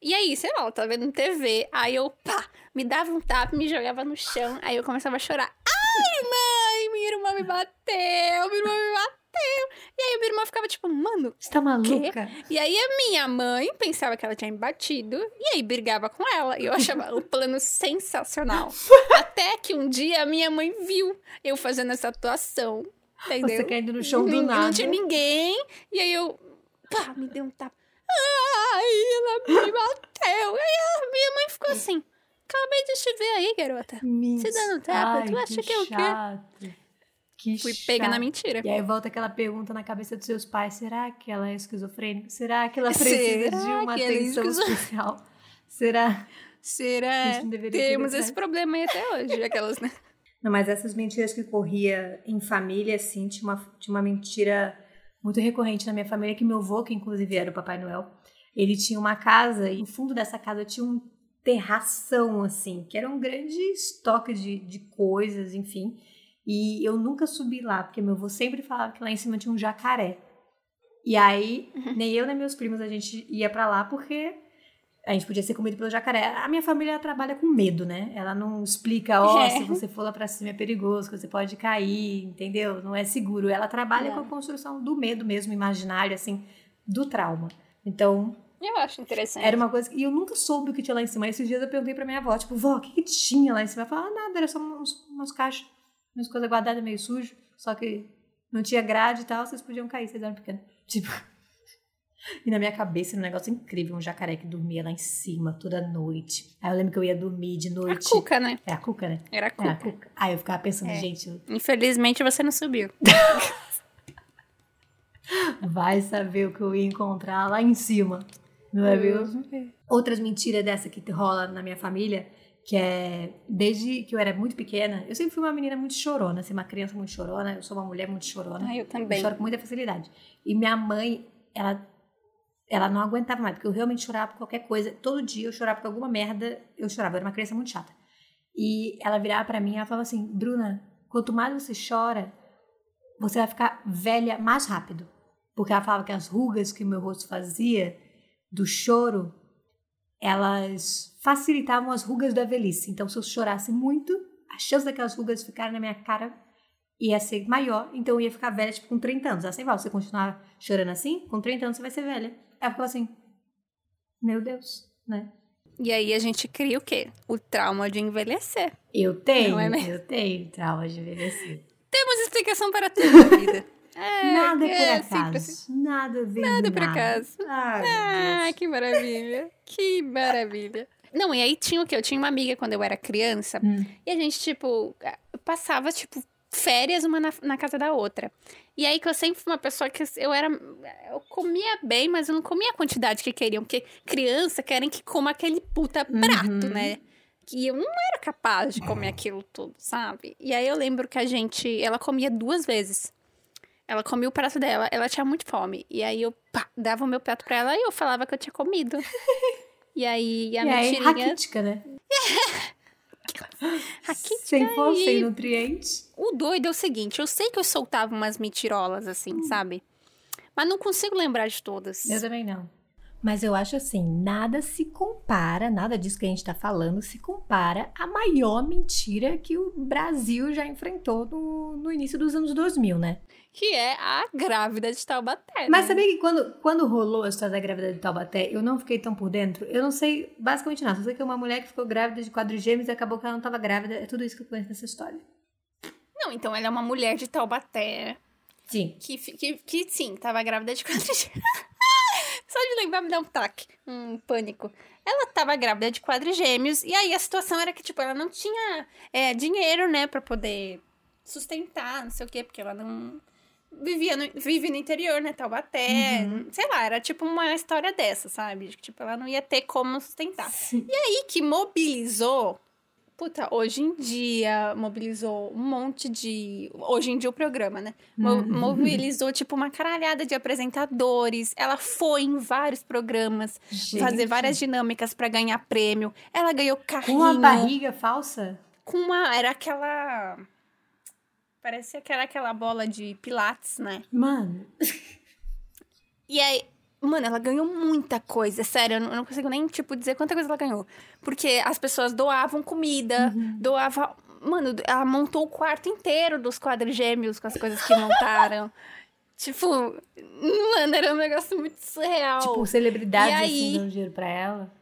E aí, sei lá, ela tava vendo TV. Aí eu, pá, me dava um tapa, me jogava no chão. Aí eu começava a chorar. Ai, mãe, minha irmã me bateu, minha irmã me bateu. E aí, minha irmã ficava tipo, mano. Você tá maluca? E aí, a minha mãe pensava que ela tinha me batido. E aí, brigava com ela. E eu achava o plano sensacional. Até que um dia a minha mãe viu eu fazendo essa atuação. Entendeu? Você caindo no chão do nada. Não tinha ninguém. E aí eu, pá, me deu um tapa. Ai, ela me bateu. E aí a minha mãe ficou assim. Acabei de te ver aí, garota. Você dando tapa, Ai, tu acha que é o quê? chato. Que Fui pega chato. na mentira. E aí volta aquela pergunta na cabeça dos seus pais: será que ela é esquizofrênica? Será que ela precisa Será de uma é atenção esquizo- especial? Será? Será? Temos esse problema aí até hoje, aquelas, né? Não, mas essas mentiras que corria em família, assim, tinha uma, tinha uma mentira muito recorrente na minha família, que meu avô, que inclusive era o Papai Noel, ele tinha uma casa, e no fundo dessa casa tinha um terração, assim, que era um grande estoque de, de coisas, enfim. E eu nunca subi lá, porque meu avô sempre falava que lá em cima tinha um jacaré. E aí, nem eu nem meus primos a gente ia pra lá porque a gente podia ser comido pelo jacaré. A minha família trabalha com medo, né? Ela não explica, ó, É. se você for lá pra cima é perigoso, que você pode cair, entendeu? Não é seguro. Ela trabalha É. com a construção do medo mesmo, imaginário, assim, do trauma. Então, Eu acho interessante. era uma coisa. E eu nunca soube o que tinha lá em cima. Esses dias eu perguntei pra minha avó, tipo, vó, o que, que tinha lá em cima? Ela falou, ah, nada, era só uns, umas caixas, umas coisas guardadas meio sujo, só que não tinha grade e tal, vocês podiam cair, vocês eram pequenos. Tipo. E na minha cabeça era um negócio incrível, um jacaré que dormia lá em cima toda noite. Aí eu lembro que eu ia dormir de A noite. cuca, né? É a cuca, né? Era a É a cuca. cuca. Aí eu ficava pensando, É. gente, eu- Infelizmente você não subiu. vai saber o que eu ia encontrar lá em cima. Não é mesmo? Outras mentiras dessa que rola na minha família, que é desde que eu era muito pequena, eu sempre fui uma menina muito chorona, assim, uma criança muito chorona, eu sou uma mulher muito chorona. Ah, eu Eu também. choro com muita facilidade. E minha mãe, ela, ela não aguentava mais, porque eu realmente chorava por qualquer coisa. Todo dia eu chorava por alguma merda, eu chorava. Eu era uma criança muito chata. E ela virava pra mim e ela falava assim: Bruna, quanto mais você chora, você vai ficar velha mais rápido. Porque ela falava que as rugas que o meu rosto fazia do choro, elas facilitavam as rugas da velhice. Então, se eu chorasse muito, a chance daquelas rugas ficarem na minha cara ia ser maior, então eu ia ficar velha, tipo, com 30 anos. Ela sempre fala, você continuar chorando assim, com 30 anos você vai ser velha. Ela ficava assim, meu Deus, né? E aí a gente cria o quê? O trauma de envelhecer. Eu tenho, é eu tenho trauma de envelhecer. Temos explicação para tudo na vida. É, nada é é por sempre acaso. assim. Nada vem Nada do por acaso. Ai, Ah, que maravilha. Que maravilha. Não, e aí tinha o quê? Eu tinha uma amiga quando eu era criança. Hum. E a gente, tipo, passava, tipo, férias uma na, na casa da outra. E aí que eu sempre fui uma pessoa que eu era. Eu comia bem, mas eu não comia a quantidade que queriam. Porque criança querem que coma aquele puta prato, Uhum. né? E eu não era capaz de comer aquilo tudo, sabe? E aí eu lembro que a gente. Ela comia duas vezes. Ela comia o prato dela, ela tinha muito fome. E aí eu pá, dava o meu prato pra ela e eu falava que eu tinha comido. E aí a E aí, mentirinha. raquítica, né? Raquítica Sem força, e- sem nutrientes. O doido é o seguinte, eu sei que eu soltava umas mentirolas assim, sabe? Mas não consigo lembrar de todas. Eu também não. Mas eu acho assim, nada se compara, nada disso que a gente tá falando se compara à maior mentira que o Brasil já enfrentou no, no início dos anos 2000, né? Que é a grávida de Taubaté. Mas né? sabia que quando, quando rolou a história da grávida de Taubaté, eu não fiquei tão por dentro? Eu não sei basicamente nada. Só sei que é uma mulher que ficou grávida de quadrigêmeos e acabou que ela não tava grávida. É tudo isso que eu conheço nessa história. Não, então ela é uma mulher de Taubaté. Sim. Que, que, que sim, tava grávida de quadrigêmeos. Só de lembrar me dá um taque, um pânico. Ela tava grávida de quadrigêmeos, e aí a situação era que, tipo, ela não tinha é, dinheiro, né, pra poder sustentar, não sei o quê, porque ela não vivia no, vive no interior, né, Taubaté, sei lá, era tipo uma história dessa, sabe? Tipo, ela não ia ter como sustentar. Sim. E aí que mobilizou. Puta, hoje em dia mobilizou um monte de. Hoje em dia o programa, né? Mo- Uhum. Mobilizou, tipo, uma caralhada de apresentadores. Ela foi em vários programas fazer Gente. várias dinâmicas pra ganhar prêmio. Ela ganhou carrinho. Com uma barriga falsa? Com uma. Era aquela. Parecia que era aquela bola de pilates, né? Mano. E aí, mano, ela ganhou muita coisa, sério, eu não, eu não consigo nem, tipo, dizer quanta coisa ela ganhou. Porque as pessoas doavam comida, doavam. Mano, ela montou o quarto inteiro dos quadrigêmeos com as coisas que montaram. tipo, mano, era um negócio muito surreal. Tipo, celebridades E aí? assim dando dinheiro pra ela.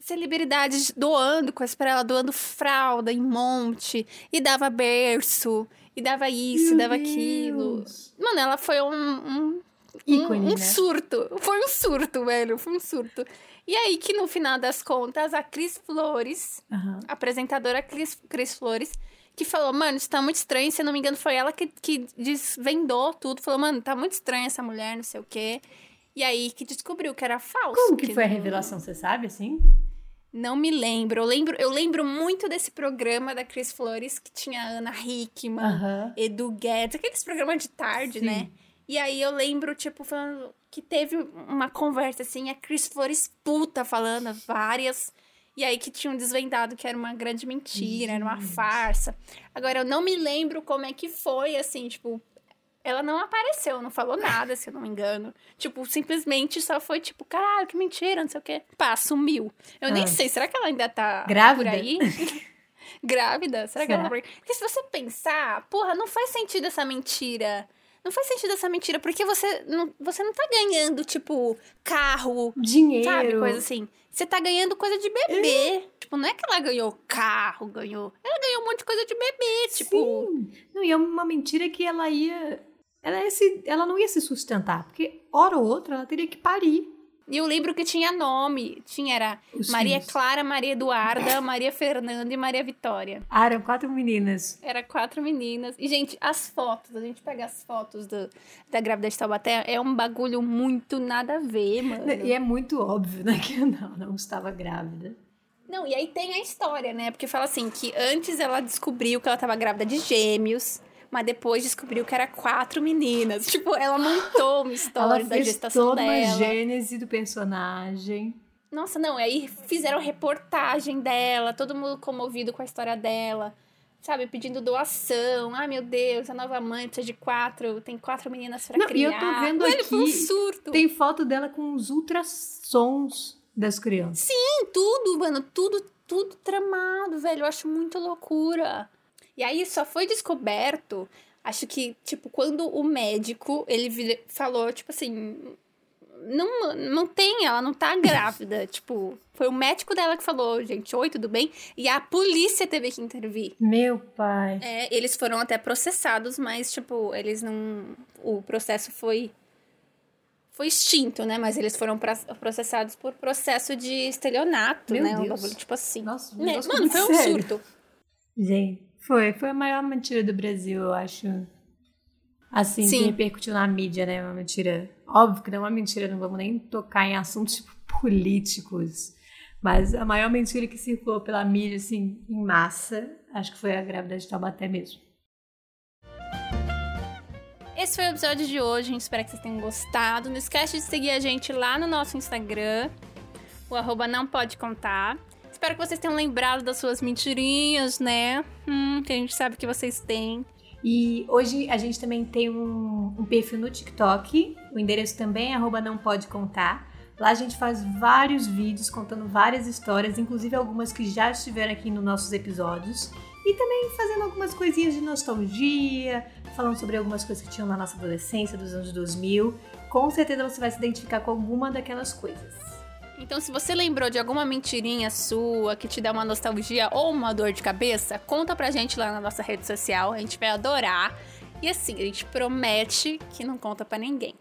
celebridades doando coisas pra ela, doando fralda em monte, e dava berço, e dava isso, Meu dava aquilo. Deus. Mano, ela foi um, um Ícone, um, um né? surto. Foi um surto, velho. Foi um surto. E aí que no final das contas, a Cris Flores, a apresentadora Cris, Cris Flores, que falou, mano, isso tá muito estranho. Se eu não me engano, foi ela que, que desvendou tudo. Falou, mano, tá muito estranha essa mulher, não sei o quê. E aí que descobriu que era falso. Como que foi a não- revelação, você sabe, assim? Não me lembro. Eu lembro, eu lembro muito desse programa da Cris Flores, que tinha a Ana Hickman, Aham. Edu Guedes, aqueles programas de tarde, Sim. né? E aí eu lembro, tipo, falando que teve uma conversa assim, a Cris Flores puta falando várias. E aí que tinham desvendado que era uma grande mentira, era uma farsa. Agora eu não me lembro como é que foi, assim, tipo. Ela não apareceu, não falou nada, se eu não me engano. Tipo, simplesmente só foi tipo, caralho, que mentira, não sei o quê. Pá, sumiu. Eu nem Ah. sei, será que ela ainda tá Grávida? por aí? Grávida? Será que ela Será? tá por aí? Porque se você pensar, porra, não faz sentido essa mentira. Não faz sentido essa mentira, porque você não, você não tá ganhando, tipo, carro, Dinheiro. sabe? Coisa assim. Você tá ganhando coisa de bebê. Tipo, não é que ela ganhou carro, ganhou. Ela ganhou um monte de coisa de bebê, tipo. Sim. Não, e é uma mentira que ela ia. Ela, ia se, ela não ia se sustentar, porque hora ou outra ela teria que parir. E eu lembro que tinha nome. Tinha, era Os Maria filhos. Clara, Maria Eduarda, Maria Fernanda e Maria Vitória. Ah, eram quatro meninas. Era quatro meninas. E, gente, as fotos, a gente pega as fotos do, da grávida de Taubaté, é um bagulho muito nada a ver, mano. E é muito óbvio, né? Que não, não estava grávida. Não, e aí tem a história, né? Porque fala assim, que antes ela descobriu que ela tava grávida de gêmeos, mas depois descobriu que era quatro meninas. Tipo, ela montou uma história ela da fez gestação toda dela. uma gênese do personagem. Nossa, não, aí fizeram reportagem dela, todo mundo comovido com a história dela. Sabe, pedindo doação. Ai, meu Deus, a nova mãe precisa de quatro, tem quatro meninas pra Não, e criar. eu tô vendo Velho, foi um aqui, surto. Tem foto dela com os ultrassons das crianças. Tem tudo, mano, tudo, tudo tramado, velho. Eu acho muito loucura. E aí só foi descoberto, acho que, tipo, quando o médico, ele falou, tipo assim, não, não tem, ela não tá grávida. tipo, foi o médico dela que falou, gente, oi, tudo bem? E a polícia teve que intervir. Meu pai. É, eles foram até processados, mas, tipo, eles não. O processo foi. Foi extinto, né? Mas eles foram processados por processo de estelionato, Meu né? Um Deus. bagulho, tipo assim. Nossa, um negócio Mano, foi um sério. surto. Gente, foi. Foi a maior mentira do Brasil, eu acho. Assim, Sim. que repercutiu na mídia, né? Uma mentira. Óbvio que não é uma mentira, não vamos nem tocar em assuntos tipo, políticos. Mas a maior mentira que circulou pela mídia, assim, em massa, acho que foi a grávida de Taubaté mesmo. Esse foi o episódio de hoje. A gente espera que vocês tenham gostado. Não esquece de seguir a gente lá no nosso Instagram, o arroba não pode contar. Espero que vocês tenham lembrado das suas mentirinhas, né? Hum, que a gente sabe que vocês têm. E hoje a gente também tem um, um perfil no TikTok. O endereço também é não pode contar. Lá a gente faz vários vídeos contando várias histórias, inclusive algumas que já estiveram aqui nos nossos episódios. E também fazendo algumas coisinhas de nostalgia, falando sobre algumas coisas que tinham na nossa adolescência, dos anos 2000. Com certeza você vai se identificar com alguma daquelas coisas. Então, se você lembrou de alguma mentirinha sua que te dá uma nostalgia ou uma dor de cabeça, conta pra gente lá na nossa rede social. A gente vai adorar. E assim, a gente promete que não conta pra ninguém.